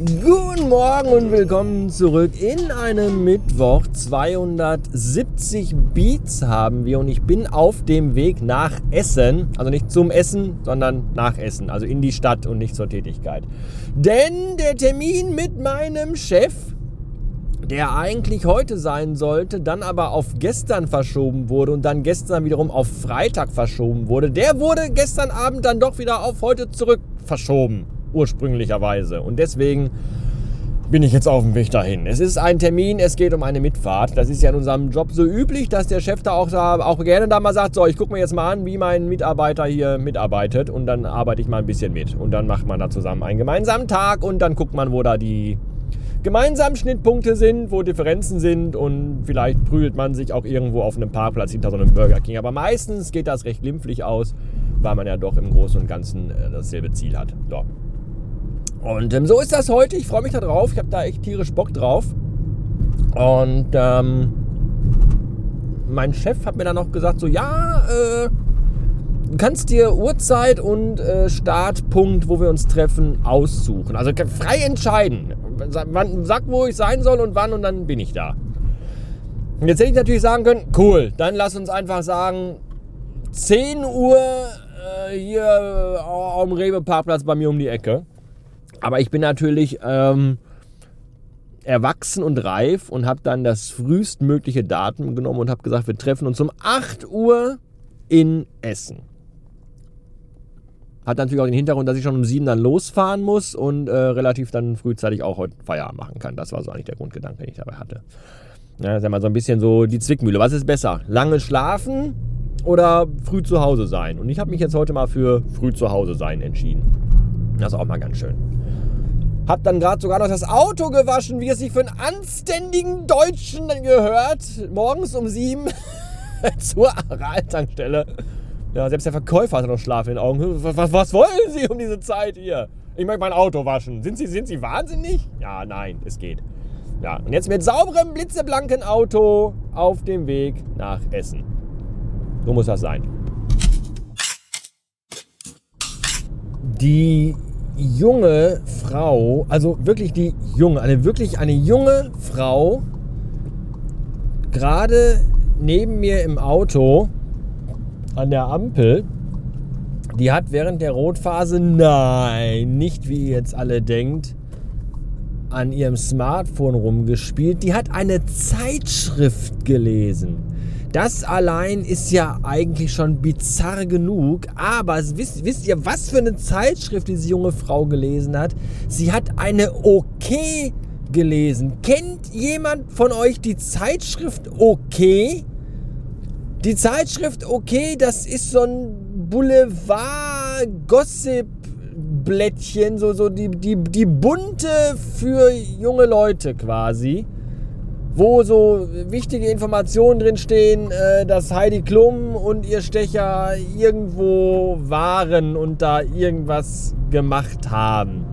Morgen und willkommen zurück in einem Mittwoch. 270 Beats haben wir und ich bin auf dem Weg nach Essen. Also nicht zum Essen, sondern nach Essen. Also in die Stadt und nicht zur Tätigkeit. Denn der Termin mit meinem Chef, der eigentlich heute sein sollte, dann aber auf gestern verschoben wurde und dann gestern wiederum auf Freitag verschoben wurde, der wurde gestern Abend dann doch wieder auf heute zurück verschoben ursprünglicherweise. Und deswegen bin ich jetzt auf dem Weg dahin. Es ist ein Termin, es geht um eine Mitfahrt. Das ist ja in unserem Job so üblich, dass der Chef da auch, da auch gerne da mal sagt, so, ich gucke mir jetzt mal an, wie mein Mitarbeiter hier mitarbeitet und dann arbeite ich mal ein bisschen mit. Und dann macht man da zusammen einen gemeinsamen Tag und dann guckt man, wo da die gemeinsamen Schnittpunkte sind, wo Differenzen sind und vielleicht prügelt man sich auch irgendwo auf einem Parkplatz hinter so einem Burger King. Aber meistens geht das recht glimpflich aus, weil man ja doch im Großen und Ganzen äh, dasselbe Ziel hat. So. Und ähm, so ist das heute. Ich freue mich darauf. Ich habe da echt tierisch Bock drauf. Und ähm, mein Chef hat mir dann noch gesagt, so ja, äh, kannst dir Uhrzeit und äh, Startpunkt, wo wir uns treffen, aussuchen. Also frei entscheiden. Sag, wo ich sein soll und wann und dann bin ich da. Jetzt hätte ich natürlich sagen können, cool, dann lass uns einfach sagen, 10 Uhr äh, hier äh, am Rewe-Parkplatz bei mir um die Ecke. Aber ich bin natürlich ähm, erwachsen und reif und habe dann das frühestmögliche Datum genommen und habe gesagt, wir treffen uns um 8 Uhr in Essen. Hat natürlich auch den Hintergrund, dass ich schon um 7 dann losfahren muss und äh, relativ dann frühzeitig auch heute Feierabend machen kann. Das war so eigentlich der Grundgedanke, den ich dabei hatte. Ja, das ist ja mal so ein bisschen so die Zwickmühle. Was ist besser? Lange schlafen oder früh zu Hause sein? Und ich habe mich jetzt heute mal für früh zu Hause sein entschieden. Das ist auch mal ganz schön. Hab dann gerade sogar noch das Auto gewaschen, wie es sich für einen anständigen Deutschen gehört. Morgens um sieben zur Araltankstelle. Ja, selbst der Verkäufer hatte noch Schlaf in den Augen. Was, was, wollen Sie um diese Zeit hier? Ich möchte mein Auto waschen. Sind Sie, sind Sie wahnsinnig? Ja, nein, es geht. Ja, und jetzt mit sauberem, blitzeblanken Auto auf dem Weg nach Essen. So muss das sein. Die junge Frau, also wirklich die junge, eine wirklich eine junge Frau, gerade neben mir im Auto an der Ampel, die hat während der Rotphase, nein, nicht wie ihr jetzt alle denkt, an ihrem Smartphone rumgespielt. Die hat eine Zeitschrift gelesen. Das allein ist ja eigentlich schon bizarr genug. Aber wisst, wisst ihr, was für eine Zeitschrift diese junge Frau gelesen hat? Sie hat eine OK gelesen. Kennt jemand von euch die Zeitschrift OK? Die Zeitschrift OK, das ist so ein Boulevard-Gossip-Blättchen, so, so die, die, die bunte für junge Leute quasi wo so wichtige Informationen drin stehen, äh, dass Heidi Klum und ihr Stecher irgendwo waren und da irgendwas gemacht haben.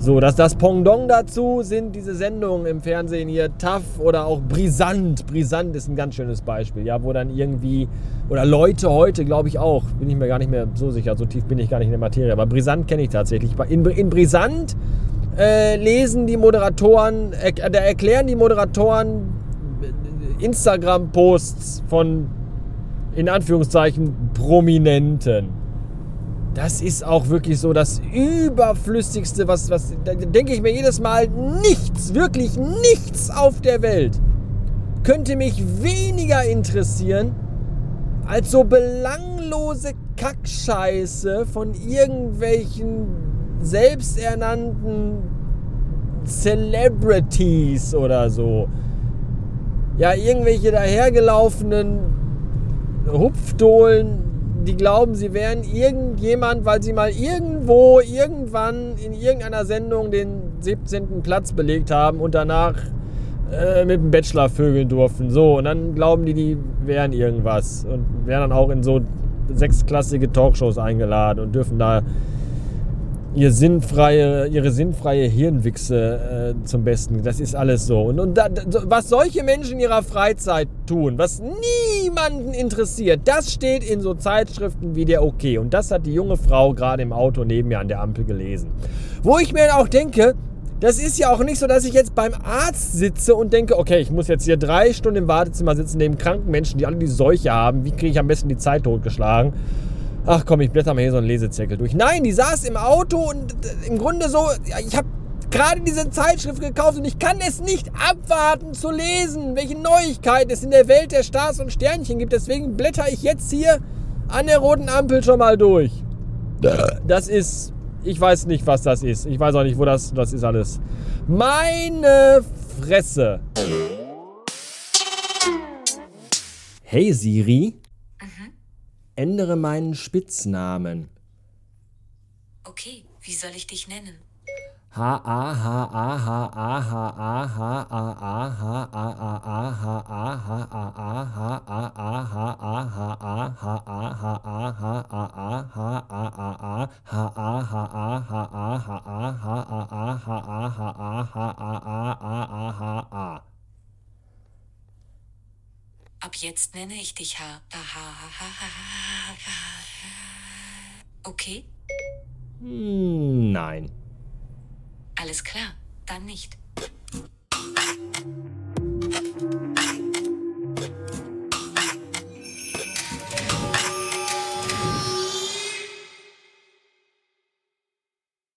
So, dass das Pendant dazu sind diese Sendungen im Fernsehen hier, Tough oder auch Brisant. Brisant ist ein ganz schönes Beispiel, ja, wo dann irgendwie, oder Leute heute, glaube ich auch, bin ich mir gar nicht mehr so sicher, so tief bin ich gar nicht in der Materie, aber Brisant kenne ich tatsächlich. In, in Brisant äh, lesen die Moderatoren, äh, da erklären die Moderatoren Instagram-Posts von in Anführungszeichen Prominenten. Das ist auch wirklich so das Überflüssigste, was, was da denke ich mir jedes Mal, nichts, wirklich nichts auf der Welt könnte mich weniger interessieren als so belanglose Kackscheiße von irgendwelchen selbsternannten Celebrities oder so. Ja, irgendwelche dahergelaufenen Hupfdohlen, die glauben, sie wären irgendjemand, weil sie mal irgendwo, irgendwann in irgendeiner Sendung den 17. Platz belegt haben und danach äh, mit dem Bachelor vögeln durften. So, und dann glauben die, die wären irgendwas und werden dann auch in so sechsklassige Talkshows eingeladen und dürfen da ihr sinnfreie, ihre sinnfreie Hirnwichse äh, zum Besten. Das ist alles so. Und, und da, was solche Menschen in ihrer Freizeit tun, was niemanden interessiert, das steht in so Zeitschriften wie der OK. Und das hat die junge Frau gerade im Auto neben mir an der Ampel gelesen. Wo ich mir auch denke, Das ist ja auch nicht so, dass ich jetzt beim Arzt sitze und denke, okay, ich muss jetzt hier drei Stunden im Wartezimmer sitzen neben kranken Menschen, die alle die Seuche haben. Wie kriege ich am besten die Zeit totgeschlagen? Ach komm, ich blätter mal hier so einen Lesezirkel durch. Nein, die saß im Auto und äh, im Grunde so, ich habe gerade diese Zeitschrift gekauft und ich kann es nicht abwarten zu lesen, welche Neuigkeiten es in der Welt der Stars und Sternchen gibt. Deswegen blätter ich jetzt hier an der roten Ampel schon mal durch. Das ist, ich weiß nicht, was das ist. Ich weiß auch nicht, wo das, das ist alles. Meine Fresse. Hey Siri, Mhm. Ändere meinen Spitznamen. Okay, wie soll ich dich nennen? Ab jetzt nenne ich dich H. Okay? Hm, nein. Alles klar, dann nicht.